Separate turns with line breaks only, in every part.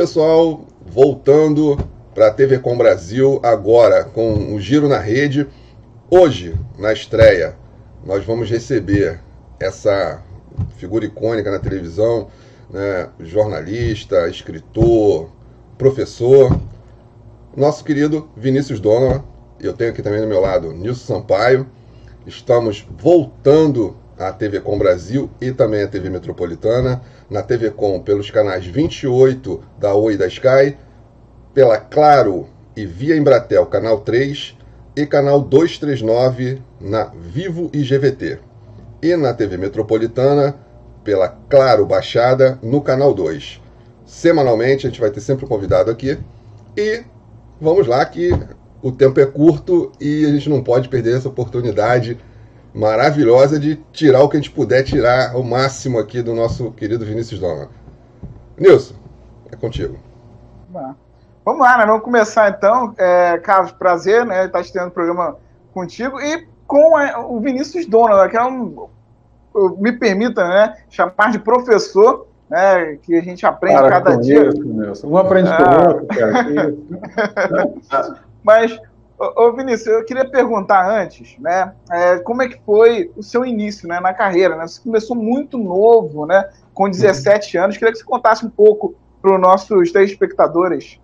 pessoal. Voltando para a TV Com Brasil, agora com o um Giro na Rede. Hoje, na estreia, nós vamos receber essa figura icônica na televisão, né? jornalista, escritor, professor, nosso querido Vinícius Donovan. Eu tenho aqui também do meu lado Nilson Sampaio. Estamos voltando à TV Com Brasil e também à TV Metropolitana. Na TV Com pelos canais 28 da Oi e da Sky, pela Claro e via Embratel, canal 3 e canal 239 na Vivo e GVT. E na TV Metropolitana, pela Claro Baixada, no canal 2. Semanalmente a gente vai ter sempre um convidado aqui. E vamos lá que o tempo é curto e a gente não pode perder essa oportunidade maravilhosa de tirar o que a gente puder tirar o máximo aqui do nosso querido Vinícius Dona. Nilson, é contigo.
Vamos lá, né? Vamos começar então. É, Carlos, prazer, né? Estar estreando o programa contigo e com a, o Vinícius Dona, que é um. Me permita, né? Chamar de professor, né? Que a gente aprende Para cada dia. Isso,
Nelson. Um aprende com o ah. outro, cara.
Mas Ô, Vinícius, eu queria perguntar antes, né? É, como é que foi o seu início né, na carreira? Né? Você começou muito novo, né? Com 17 uhum. anos. Queria que você contasse um pouco para os nossos telespectadores.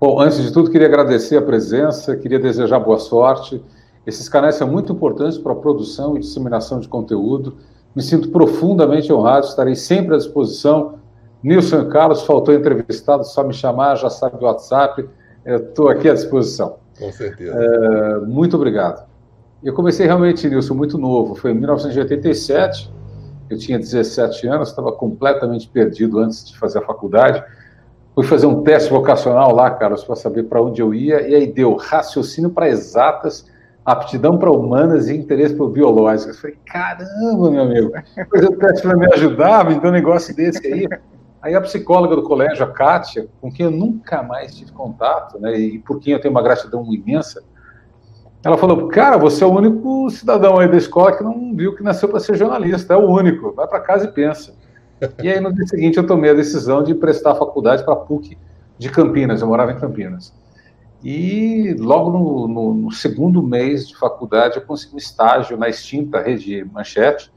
Bom, antes de tudo, queria agradecer a presença, queria desejar boa sorte. Esses canais são muito importantes para a produção e disseminação de conteúdo. Me sinto profundamente honrado, estarei sempre à disposição. Nilson Carlos, faltou entrevistado, só me chamar, já sabe do WhatsApp. Estou aqui à disposição.
Com certeza. É,
muito obrigado. Eu comecei realmente, Nilson, muito novo. Foi em 1987. Eu tinha 17 anos, estava completamente perdido antes de fazer a faculdade. Fui fazer um teste vocacional lá, Carlos, para saber para onde eu ia, e aí deu raciocínio para exatas, aptidão para humanas e interesse por biológicas. Falei, caramba, meu amigo, fazer o teste para me ajudar, me deu um negócio desse aí. Aí a psicóloga do colégio, a Kátia, com quem eu nunca mais tive contato, né, e por quem eu tenho uma gratidão imensa, ela falou: Cara, você é o único cidadão aí da escola que não viu que nasceu para ser jornalista, é o único, vai para casa e pensa. E aí no dia seguinte eu tomei a decisão de prestar a faculdade para a PUC de Campinas, eu morava em Campinas. E logo no, no, no, segundo mês de faculdade eu consegui um estágio na extinta rede Manchete,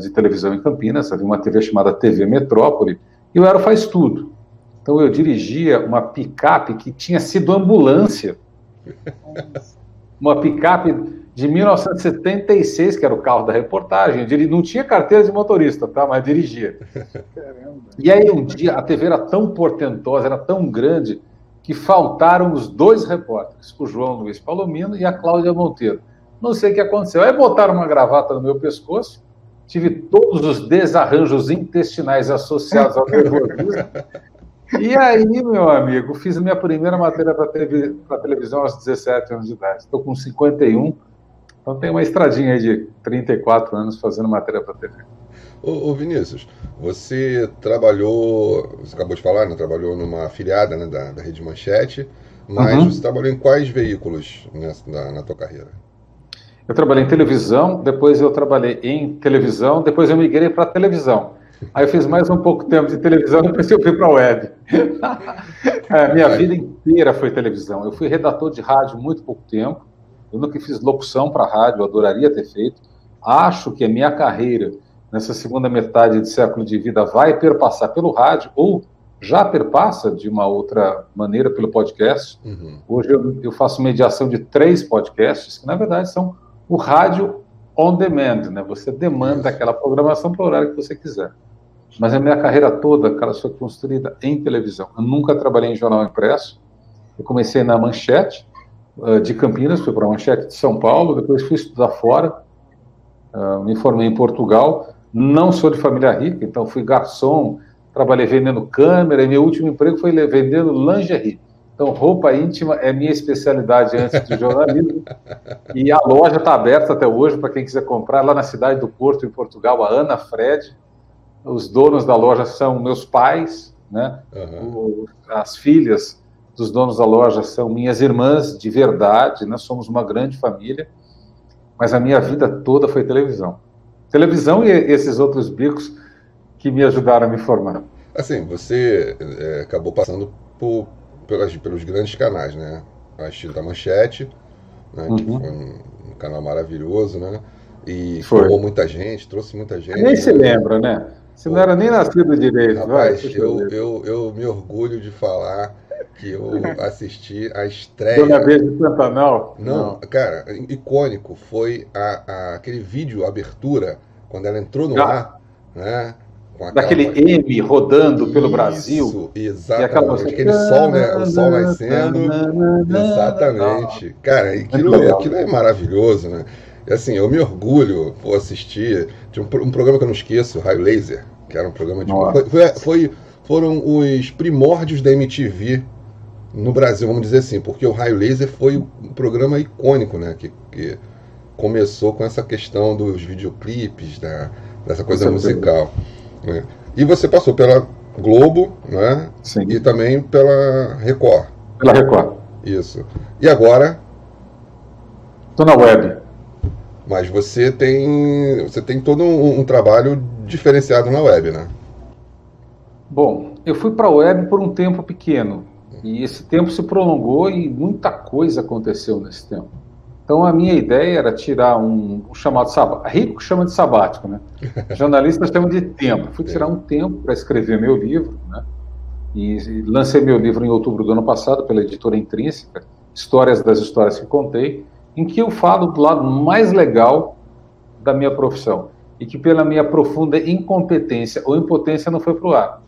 de televisão em Campinas, havia uma TV chamada TV Metrópole, e o faz tudo. Então eu dirigia uma picape que tinha sido ambulância. Uma picape de 1976, que era o carro da reportagem. Ele não tinha carteira de motorista, tá? Mas dirigia. E aí um dia a TV era tão portentosa, era tão grande, que faltaram os dois repórteres, o João Luiz Palomino e a Cláudia Monteiro. Não sei o que aconteceu. Aí botaram uma gravata no meu pescoço, tive todos os desarranjos intestinais associados ao nervosismo. E aí, meu amigo, fiz a minha primeira matéria para televisão aos 17 anos de idade. Estou com 51, então tem uma estradinha aí de 34 anos fazendo matéria para TV.
Ô, ô, Vinícius, você trabalhou, você acabou de falar, né, trabalhou numa afiliada né, da, da Rede Manchete, mas uhum. você trabalhou em quais veículos nessa, na, na tua carreira?
Eu trabalhei em televisão, depois eu trabalhei em televisão, depois eu migrei para televisão. Aí eu fiz mais um pouco tempo de televisão, depois eu fui para a web. é, minha vida inteira foi televisão. Eu fui redator de rádio muito pouco tempo. Eu nunca fiz locução para rádio, eu adoraria ter feito. Acho que a minha carreira nessa segunda metade de século de vida vai perpassar pelo rádio ou já perpassa de uma outra maneira pelo podcast. Uhum. Hoje eu, eu faço mediação de três podcasts, que na verdade são o rádio on demand, né? Você demanda aquela programação para o horário que você quiser. Mas a minha carreira toda, cara, foi construída em televisão. Eu nunca trabalhei em jornal impresso. Eu comecei na Manchete uh, de Campinas, fui para a Manchete de São Paulo, depois fui estudar fora, uh, me formei em Portugal. Não sou de família rica, então fui garçom, trabalhei vendendo câmera, e meu último emprego foi vendendo lingerie. Então, roupa íntima é minha especialidade antes do jornalismo. e a loja está aberta até hoje para quem quiser comprar lá na cidade do Porto, em Portugal, a Ana Fred. Os donos da loja são meus pais, né? Uhum. As filhas dos donos da loja são minhas irmãs de verdade, nós somos uma grande família. Mas a minha vida toda foi televisão. Televisão e esses outros bicos que me ajudaram a me formar.
Assim, você é, acabou passando por, pelas, pelos grandes canais, né? Assistindo da Manchete, né? Uhum. que foi um, um, canal maravilhoso, né? E foi. formou muita gente, trouxe muita gente.
Nem se lembra, né? Você não era nem nascido direito.
Rapaz, vai, eu, eu, eu me orgulho de falar que eu assisti a estreia.
Dona Verde Pantanal?
Não, não, cara, icônico. Foi a, a, aquele vídeo abertura, quando ela entrou no ah. ar, né?
Daquele M rodando pelo Isso, Brasil.
Exatamente. Aquele sol, né? O sol nascendo. exatamente. Cara, aquilo, aquilo é maravilhoso, né? assim, eu me orgulho por assistir. Tinha um, um, programa que eu não esqueço, Raio Laser, que era um programa de. Foi, foi, foram os primórdios da MTV no Brasil, vamos dizer assim, porque o Raio Laser foi um programa icônico, né? Que, que começou com essa questão dos videoclipes, da, dessa coisa musical. Né? E você passou pela Globo, né? Sim. E também pela Record.
Pela Record.
Isso. E agora?
Estou na web.
Mas você tem, você tem todo um, um trabalho diferenciado na web, né?
Bom, eu fui para a web por um tempo pequeno. E esse tempo se prolongou e muita coisa aconteceu nesse tempo. Então a minha ideia era tirar um, um chamado sabático. Rico chama de sabático, né? Jornalista chama de tempo. Fui tirar um tempo para escrever meu livro, né? E lancei meu livro em outubro do ano passado pela editora Intrínseca, Histórias das Histórias que Contei em que eu falo do lado mais legal da minha profissão e que pela minha profunda incompetência ou impotência não foi para o ar,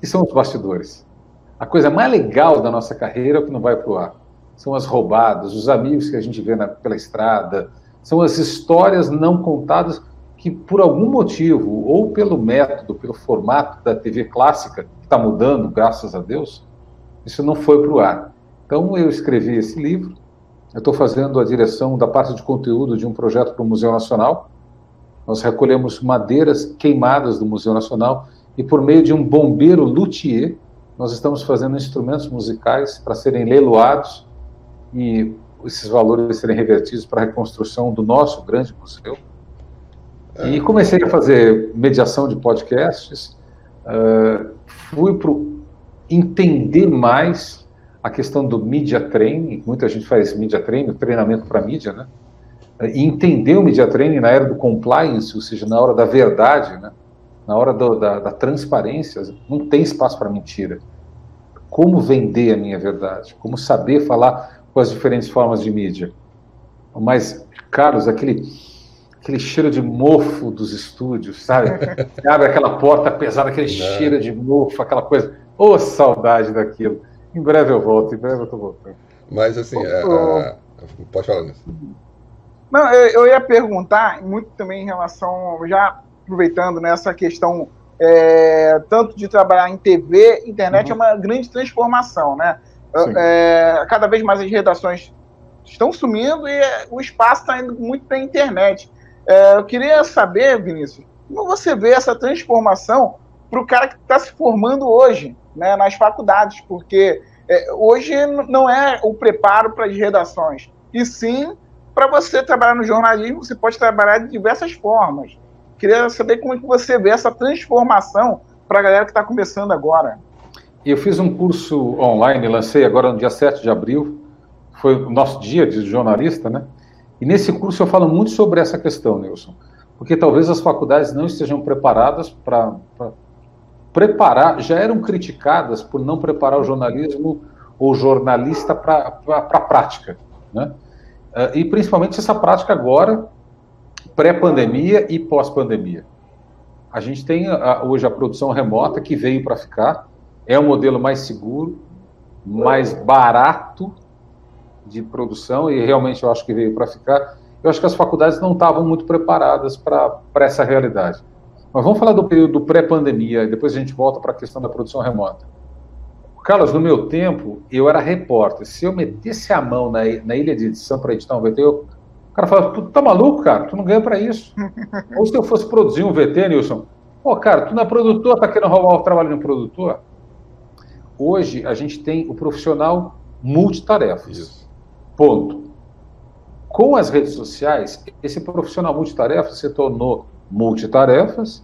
que são os bastidores. A coisa mais legal da nossa carreira é o que não vai para o ar. São as roubadas, os amigos que a gente vê na, pela estrada, são as histórias não contadas que, por algum motivo, ou pelo método, pelo formato da TV clássica, que está mudando, graças a Deus, isso não foi para o ar. Então, eu escrevi esse livro, eu estou fazendo a direção da parte de conteúdo de um projeto para o Museu Nacional. Nós recolhemos madeiras queimadas do Museu Nacional e, por meio de um bombeiro luthier, nós estamos fazendo instrumentos musicais para serem leiloados e esses valores serem revertidos para a reconstrução do nosso grande museu. E comecei a fazer mediação de podcasts, uh, fui para entender mais a questão do media training, muita gente faz media training, treinamento para mídia, né? E entender o media training na era do compliance, ou seja, na hora da verdade, né? na hora do, da, da transparência, não tem espaço para mentira. Como vender a minha verdade? Como saber falar com as diferentes formas de mídia? Mas, Carlos, aquele, aquele cheiro de mofo dos estúdios, sabe? abre aquela porta pesada, aquele não. cheiro de mofo, aquela coisa. Ô, oh, saudade daquilo. Em breve eu volto, em breve eu tô voltando.
Mas assim, é, é, pode falar nisso.
Não, eu, eu, ia perguntar muito também em relação, já aproveitando nessa questão, é, tanto de trabalhar em TV, internet uhum. é uma grande transformação, né? É, cada vez mais as redações estão sumindo e o espaço está indo muito para a internet. É, eu queria saber, Vinícius, como você vê essa transformação para o cara que está se formando hoje? né, nas faculdades, porque é, hoje não é o preparo para as redações, e sim para você trabalhar no jornalismo, você pode trabalhar de diversas formas. Queria saber como é que você vê essa transformação para a galera que está começando agora.
Eu fiz um curso online, lancei agora no dia 7 de abril, foi o nosso dia de jornalista, né? E nesse curso eu falo muito sobre essa questão, Nilson, porque talvez as faculdades não estejam preparadas para preparar, já eram criticadas por não preparar o jornalismo ou jornalista para a prática. Né? Eh, e principalmente essa prática agora, pré-pandemia e pós-pandemia. A gente tem a, hoje a produção remota que veio para ficar, é um modelo mais seguro, mais barato de produção e realmente eu acho que veio para ficar. Eu acho que as faculdades não estavam muito preparadas para essa realidade. Mas vamos falar do período pré-pandemia, e depois a gente volta para a questão da produção remota. Carlos, no meu tempo, eu era repórter. Se eu metesse a mão na, na ilha de edição para editar um VT, eu, o cara falava, tu tá maluco, cara? Tu não ganha para isso. Ou se eu fosse produzir um VT, Nilson, pô, cara, tu não é produtor, tá querendo roubar o trabalho de um produtor? Hoje, a gente tem o profissional multitarefas. Isso. Ponto. Com as redes sociais, esse profissional multitarefas se tornou multitarefas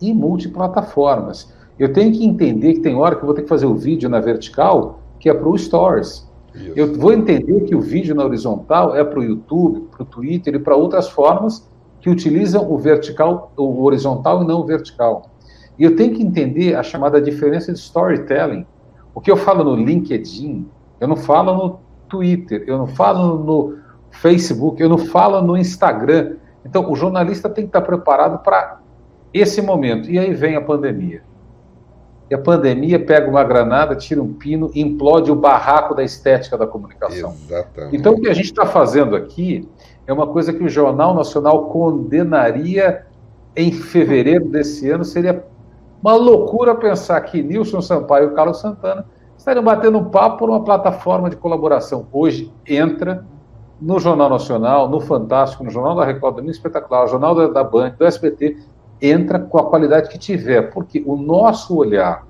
e multiplataformas. Eu tenho que entender que tem hora que eu vou ter que fazer o vídeo na vertical, que é para o Stories. Isso. Eu vou entender que o vídeo na horizontal é para o YouTube, para o Twitter e para outras formas que utilizam o vertical, o horizontal e não o vertical. E eu tenho que entender a chamada diferença de storytelling. O que eu falo no LinkedIn, eu não falo no Twitter, eu não falo no Facebook, eu não falo no Instagram. Então, o jornalista tem que estar preparado para esse momento. E aí vem a pandemia. E a pandemia pega uma granada, tira um pino e implode o barraco da estética da comunicação. Exatamente. Então, o que a gente está fazendo aqui é uma coisa que o Jornal Nacional condenaria em fevereiro desse ano. Seria uma loucura pensar que Nilson Sampaio e Carlos Santana estariam batendo um papo por uma plataforma de colaboração. Hoje entra no Jornal Nacional, no Fantástico, no Jornal da Record, no Espetacular, no Jornal da, da Band, do SBT, entra com a qualidade que tiver, porque o nosso olhar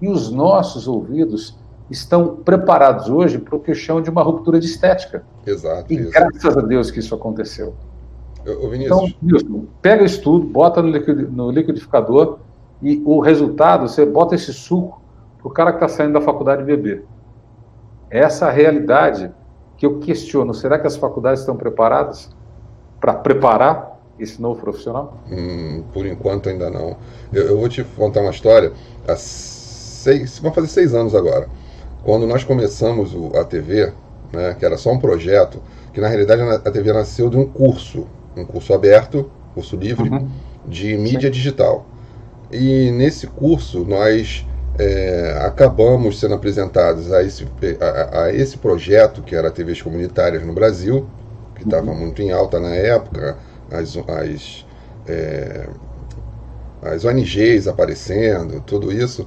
e os nossos ouvidos estão preparados hoje para o que eu chamo de uma ruptura de estética.
Exato.
E graças a Deus que isso aconteceu.
Eu, Vinícius.
Então, Wilson, pega isso tudo, bota no liquidificador e o resultado, você bota esse suco para o cara que está saindo da faculdade beber. Essa é a realidade que eu questiono. Será que as faculdades estão preparadas para preparar esse novo profissional?
Hum, por enquanto ainda não. Eu, eu, vou te contar uma história. Há seis, vão fazer seis anos agora. Quando nós começamos o, a TV, né, que era só um projeto, que na realidade a TV nasceu de um curso, um curso aberto, curso livre, uhum. de mídia Sim. digital. E nesse curso nós é, acabamos sendo apresentados a esse, a, a, esse projeto que era TVs comunitárias no Brasil, que estava uhum. muito em alta na época, as, as, é, as ONGs aparecendo, tudo isso,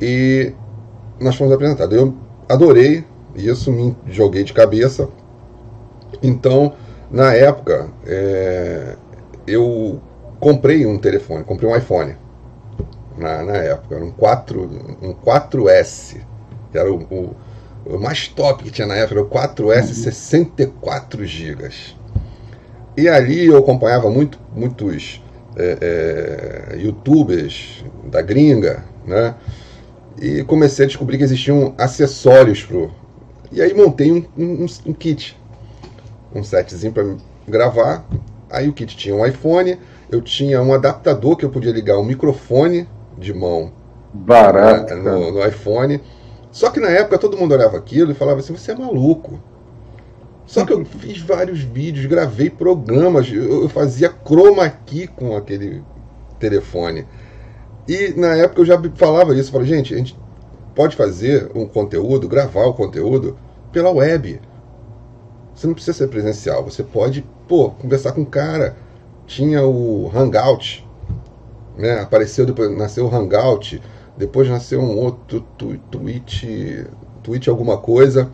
e nós fomos apresentados. Eu adorei isso, me joguei de cabeça. Então, na época, é, eu comprei um telefone, comprei um iPhone na, na época, um, 4, um 4S, que era o, o, o, mais top que tinha na época, era o 4S uhum. 64 GB. E ali eu acompanhava muito, muitos é, é, youtubers da gringa, né? E comecei a descobrir que existiam acessórios pro. E aí montei um, um, um kit, um setzinho para gravar. Aí o kit tinha um iPhone, eu tinha um adaptador que eu podia ligar o um microfone de mão
barato
né, no, no, iPhone. Só que na época todo mundo olhava aquilo e falava assim: você é maluco. Só que eu fiz vários vídeos, gravei programas, eu, eu fazia chroma key com aquele telefone. E na época eu já falava isso, falei, gente, a gente pode fazer um conteúdo, gravar o conteúdo pela web. Você não precisa ser presencial, você pode, pô, conversar com o cara. Tinha o Hangout, né? Apareceu depois, nasceu o Hangout, depois nasceu um outro tu, tweet, tweet alguma coisa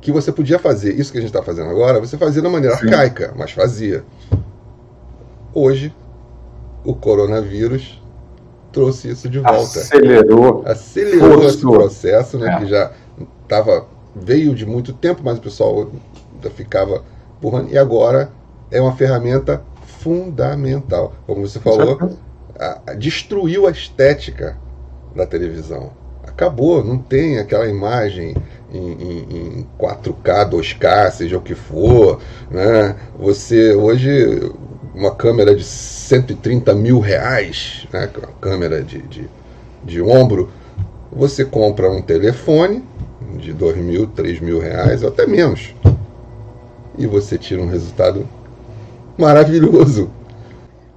que você podia fazer. Isso que a gente está fazendo agora, você fazia da maneira Sim. arcaica, mas fazia. Hoje, o coronavírus trouxe isso de volta.
Acelerou.
Acelerou forçou. esse processo, né? É. Que já tava, veio de muito tempo, mas o pessoal ficava empurrando. E agora é uma ferramenta fundamental. Como você falou, destruiu a estética da televisão. Acabou, não tem aquela imagem em, em, em 4K, 2K, seja o que for. Né? Você hoje uma câmera de 130 mil reais, né? uma câmera de, de, de ombro, você compra um telefone de 2 mil, 3 mil reais, ou até menos. E você tira um resultado maravilhoso.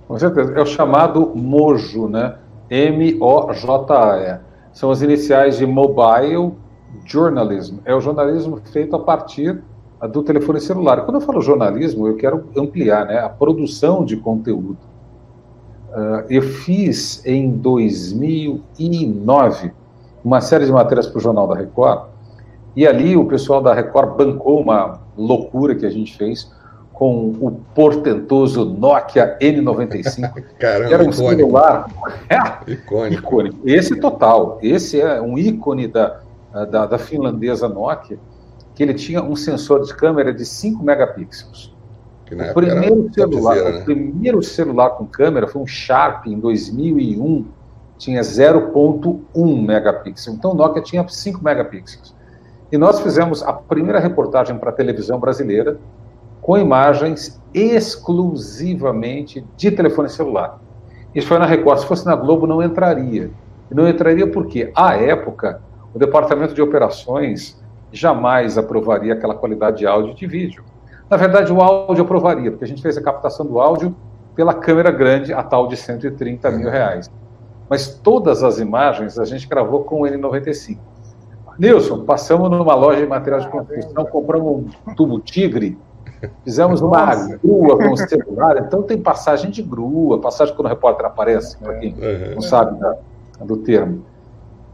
Com certeza. É o chamado MOJO, né? M-O-J-A. São as iniciais de Mobile Journalism. É o jornalismo feito a partir do telefone celular. Quando eu falo jornalismo, eu quero ampliar né? a produção de conteúdo. Uh, eu fiz em 2009 uma série de matérias para o Jornal da Record, e ali o pessoal da Record bancou uma loucura que a gente fez com o portentoso Nokia N95.
Caramba,
que era um icônico. celular
é, icônico. icônico.
Esse total. Esse é um ícone da, da, da, finlandesa Nokia, que ele tinha um sensor de câmera de 5 megapixels. o primeiro celular, né? o primeiro celular com câmera foi um Sharp em 2001, tinha 0.1 megapixel. Então o Nokia tinha 5 megapixels. E nós fizemos a primeira reportagem para a televisão brasileira com imagens exclusivamente de telefone celular. Isso foi na Record. Se fosse na Globo, não entraria. Não entraria porque, à época, o departamento de operações jamais aprovaria aquela qualidade de áudio e de vídeo. Na verdade, o áudio aprovaria, porque a gente fez a captação do áudio pela câmera grande, a tal de 130 mil reais. Mas todas as imagens a gente gravou com o N95. Nilson, passamos numa loja de material de construção, compramos um tubo tigre, fizemos uma Nossa. grua com o celular, então tem passagem de grua, passagem quando o repórter aparece, para quem não sabe da, do termo.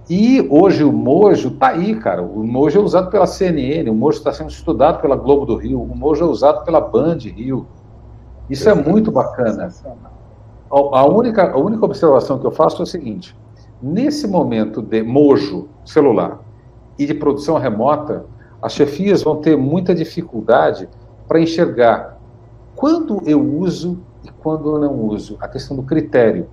E hoje o Mojo está aí, cara. O Mojo é usado pela CNN, o Mojo está sendo estudado pela Globo do Rio, o Mojo é usado pela Band Rio. Isso é muito bacana. A única, a única observação que eu faço é o seguinte: nesse momento de Mojo celular e de produção remota, as chefias vão ter muita dificuldade para enxergar quando eu uso e quando eu não uso, a questão do critério.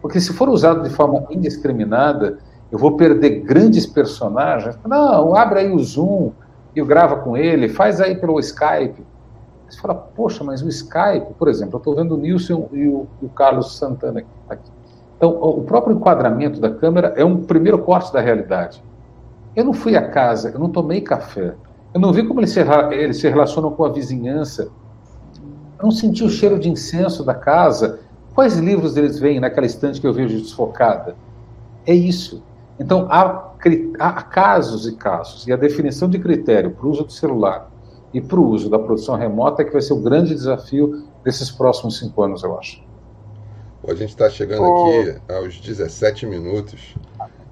Porque se for usado de forma indiscriminada, eu vou perder grandes personagens. Não, abre aí o Zoom e grava com ele, faz aí pelo Skype. Você fala, poxa, mas o Skype, por exemplo, eu estou vendo o Nilson e o, e o Carlos Santana aqui. Então, o próprio enquadramento da câmera é um primeiro corte da realidade. Eu não fui à casa, eu não tomei café, eu não vi como eles se, eles se relacionam com a vizinhança, eu não senti o cheiro de incenso da casa, Quais livros eles veem naquela estante que eu vejo desfocada? É isso. Então, há, há casos e casos, e a definição de critério para o uso do celular e para o uso da produção remota é que vai ser o grande desafio desses próximos cinco anos, eu acho.
a gente está chegando oh. aqui aos 17 minutos.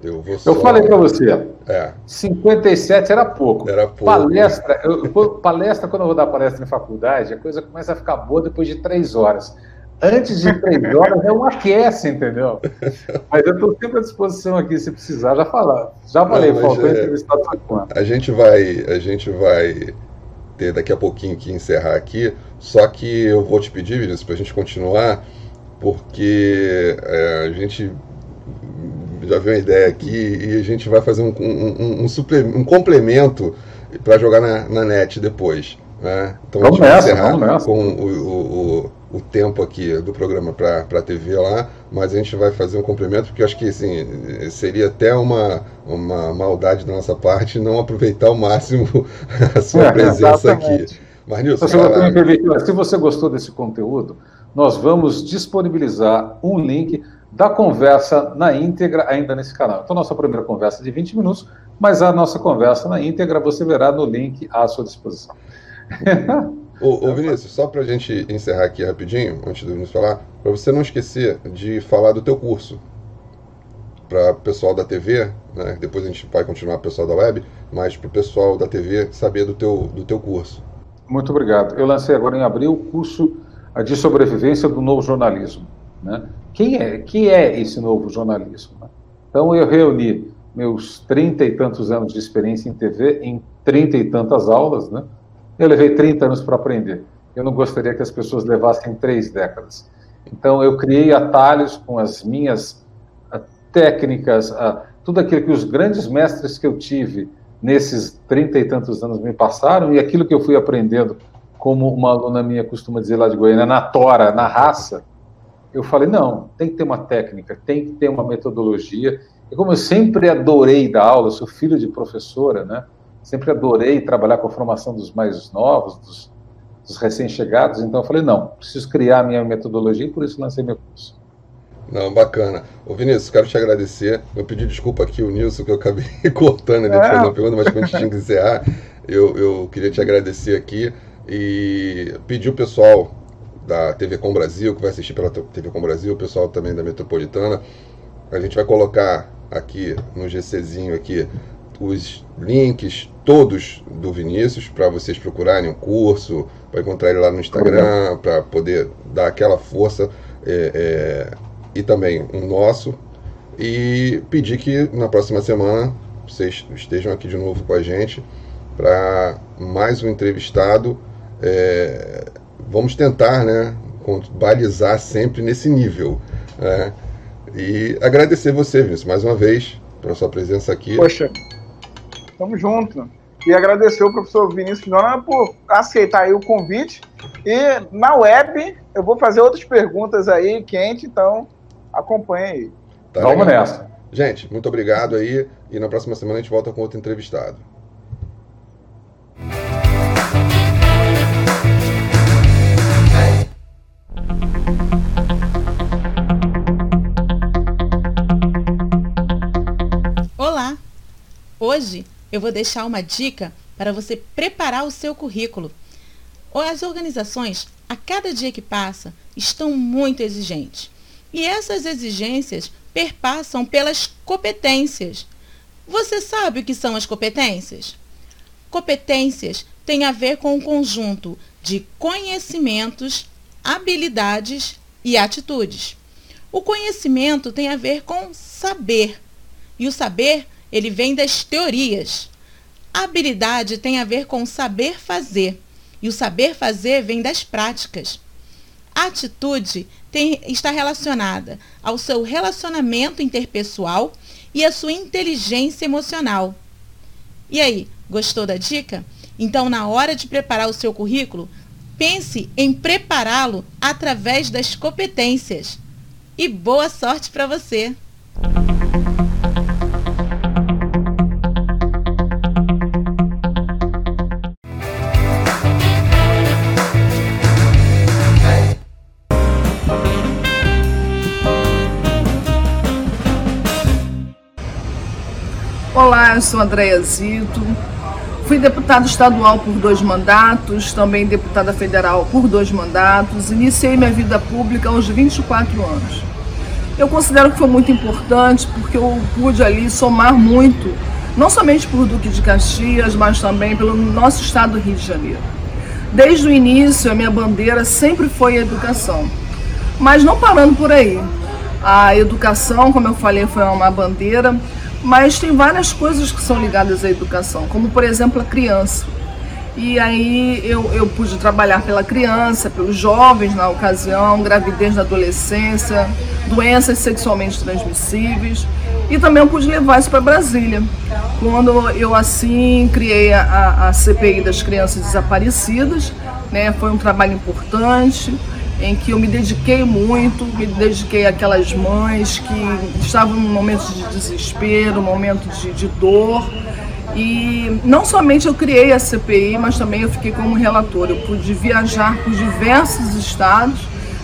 Eu, vou
só... eu falei para você, é. 57 era pouco.
Era pouco.
Palestra, eu, palestra, quando eu vou dar palestra em faculdade, a coisa começa a ficar boa depois de três horas antes de três horas é um aquece, entendeu? Mas eu estou sempre à disposição aqui, se precisar, já falar. Já falei, Não, faltou é, entrevistar
a gente vai, A gente vai ter daqui a pouquinho que encerrar aqui, só que eu vou te pedir, Vinícius, para a gente continuar, porque é, a gente já viu uma ideia aqui e a gente vai fazer um, um, um, um, um complemento para jogar na, na net depois. Né? Então vamos a gente nessa, vai encerrar com o, o, o, tempo aqui do programa para a TV lá, mas a gente vai fazer um complemento, porque eu acho que assim, seria até uma, uma maldade da nossa parte não aproveitar ao máximo a sua é, presença exatamente. aqui.
Mas, Nilson, se, você se você gostou desse conteúdo, nós vamos disponibilizar um link da conversa na íntegra ainda nesse canal. Então, nossa primeira conversa é de 20 minutos, mas a nossa conversa na íntegra você verá no link à sua disposição
ô, ô, Vinícius, só para a gente encerrar aqui rapidinho, antes do Vinícius falar, para você não esquecer de falar do teu curso para o pessoal da TV, né? depois a gente vai continuar para o pessoal da web, mas para o pessoal da TV saber do teu, do teu curso.
Muito obrigado. Eu lancei agora em abril o curso de sobrevivência do novo jornalismo. Né? Quem é, que é esse novo jornalismo? Né? Então eu reuni meus trinta e tantos anos de experiência em TV em trinta e tantas aulas, né? Eu levei 30 anos para aprender. Eu não gostaria que as pessoas levassem três décadas. Então, eu criei atalhos com as minhas ah, técnicas, ah, tudo aquilo que os grandes mestres que eu tive nesses trinta e tantos anos me passaram e aquilo que eu fui aprendendo, como uma aluna minha costuma dizer lá de Goiânia, na tora, na raça, eu falei, não, tem que ter uma técnica, tem que ter uma metodologia. E como eu sempre adorei dar aula, sou filho de professora, né? sempre adorei trabalhar com a formação dos mais novos, dos, dos recém-chegados, então eu falei, não, preciso criar a minha metodologia e por isso lancei meu curso.
Não, bacana. Ô Vinícius, quero te agradecer. Eu pedi desculpa aqui o Nilson, que eu acabei cortando ali, é. uma pergunta, mas quando a gente tinha que encerrar, eu, eu queria te agradecer aqui e pedir o pessoal da TV Com Brasil, que vai assistir pela TV Com Brasil, o pessoal também da Metropolitana, a gente vai colocar aqui no GCzinho aqui os links todos do Vinícius para vocês procurarem o um curso, para encontrar ele lá no Instagram, para poder dar aquela força é, é, e também o um nosso. E pedir que na próxima semana vocês estejam aqui de novo com a gente para mais um entrevistado. É, vamos tentar, né, balizar sempre nesse nível. Né? E agradecer você, Vinícius, mais uma vez, pela sua presença aqui.
Poxa, tamo junto. E agradecer o professor Vinícius Dona por aceitar aí o convite. E na web eu vou fazer outras perguntas aí, quente, então acompanhe aí.
Tá Vamos legal. nessa.
Gente, muito obrigado aí. E na próxima semana a gente volta com outro entrevistado.
Hoje eu vou deixar uma dica para você preparar o seu currículo. As organizações, a cada dia que passa, estão muito exigentes. E essas exigências perpassam pelas competências. Você sabe o que são as competências? Competências têm a ver com o um conjunto de conhecimentos, habilidades e atitudes. O conhecimento tem a ver com saber. E o saber ele vem das teorias. Habilidade tem a ver com saber fazer, e o saber fazer vem das práticas. Atitude tem, está relacionada ao seu relacionamento interpessoal e à sua inteligência emocional. E aí, gostou da dica? Então, na hora de preparar o seu currículo, pense em prepará-lo através das competências. E boa sorte para você!
Olá, eu sou Andréia Zito. Fui deputada estadual por dois mandatos, também deputada federal por dois mandatos. Iniciei minha vida pública aos 24 anos. Eu considero que foi muito importante porque eu pude ali somar muito, não somente por Duque de Caxias, mas também pelo nosso estado do Rio de Janeiro. Desde o início, a minha bandeira sempre foi a educação. Mas não parando por aí. A educação, como eu falei, foi uma bandeira mas tem várias coisas que são ligadas à educação, como por exemplo a criança. E aí eu, eu pude trabalhar pela criança, pelos jovens na ocasião, gravidez na adolescência, doenças sexualmente transmissíveis. E também eu pude levar isso para Brasília. Quando eu assim criei a, a CPI das crianças desaparecidas, né, foi um trabalho importante em que eu me dediquei muito, me dediquei àquelas mães que estavam em momentos de desespero, momentos de, de dor. E não somente eu criei a CPI, mas também eu fiquei como relator. Eu pude viajar por diversos estados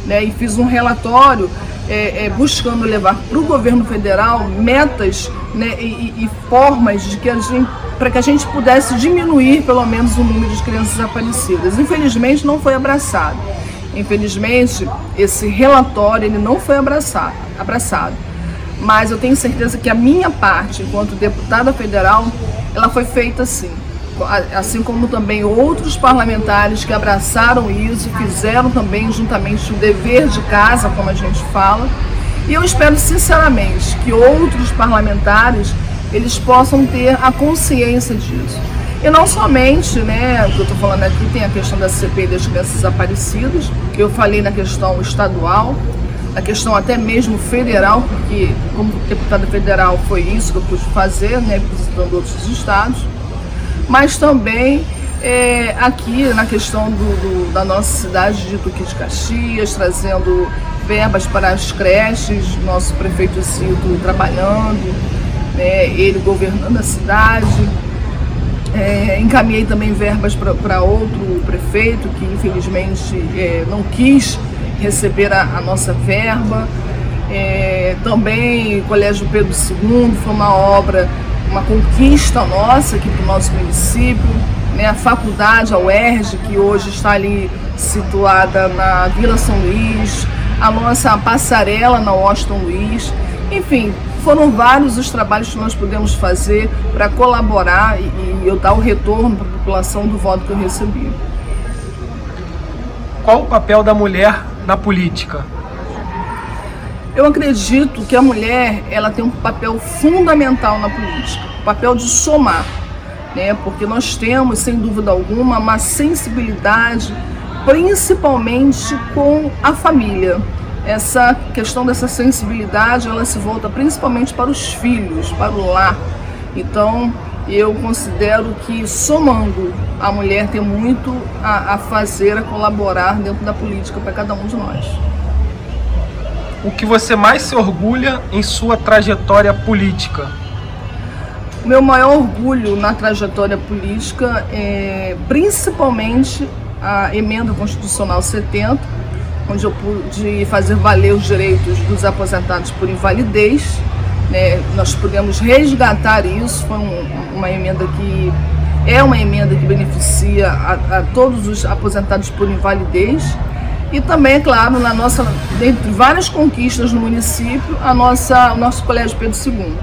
né, e fiz um relatório é, é, buscando levar para o governo federal metas né, e, e, formas de que a gente para que a gente pudesse diminuir pelo menos o número de crianças desaparecidas. Infelizmente não foi abraçado. Infelizmente, esse relatório ele não foi abraçado, abraçado. Mas eu tenho certeza que a minha parte, enquanto deputada federal, ela foi feita sim. Assim como também outros parlamentares que abraçaram isso, fizeram também juntamente o dever de casa, como a gente fala. E eu espero sinceramente que outros parlamentares eles possam ter a consciência disso. E não somente, né, o que eu estou falando aqui, tem a questão da CPI das crianças desaparecidas, que eu falei na questão estadual, na questão até mesmo federal, porque como deputada federal foi isso que eu pude fazer, né, visitando outros estados, mas também é, aqui na questão do, do, da nossa cidade de Duque de Caxias, trazendo verbas para as creches, nosso prefeito Cito trabalhando, né, ele governando a cidade, é, encaminhei também verbas para outro prefeito que infelizmente é, não quis receber a, a nossa verba. É, também o Colégio Pedro II foi uma obra, uma conquista nossa aqui para o nosso município. Né? A faculdade, a UERJ, que hoje está ali situada na Vila São Luís, a nossa passarela na Washington Luiz. Enfim, foram vários os trabalhos que nós pudemos fazer para colaborar e, e eu dar o retorno para a população do voto que eu recebi.
Qual o papel da mulher na política?
Eu acredito que a mulher ela tem um papel fundamental na política, o papel de somar, né? Porque nós temos, sem dúvida alguma, uma sensibilidade, principalmente com a família essa questão dessa sensibilidade, ela se volta principalmente para os filhos, para o lar. Então, eu considero que somando a mulher tem muito a, a fazer, a colaborar dentro da política para cada um de nós.
O que você mais se orgulha em sua trajetória política?
Meu maior orgulho na trajetória política é principalmente a emenda constitucional 70, onde eu pude fazer valer os direitos dos aposentados por invalidez. Né? Nós pudemos resgatar isso, foi um, uma emenda que é uma emenda que beneficia a, a, todos os aposentados por invalidez. E também, é claro, na nossa, dentre várias conquistas no município, a nossa, o nosso Colégio Pedro II.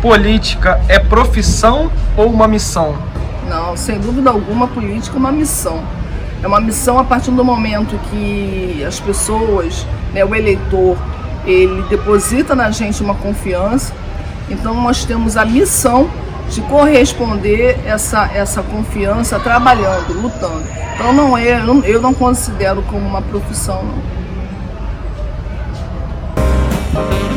Política é profissão ou uma missão?
Não, sem dúvida alguma, política é uma missão. É uma missão a partir do momento que as pessoas, né, o eleitor, ele deposita na gente uma confiança. Então nós temos a missão de corresponder essa, essa confiança trabalhando, lutando. Então não é, eu não considero como uma profissão. Não.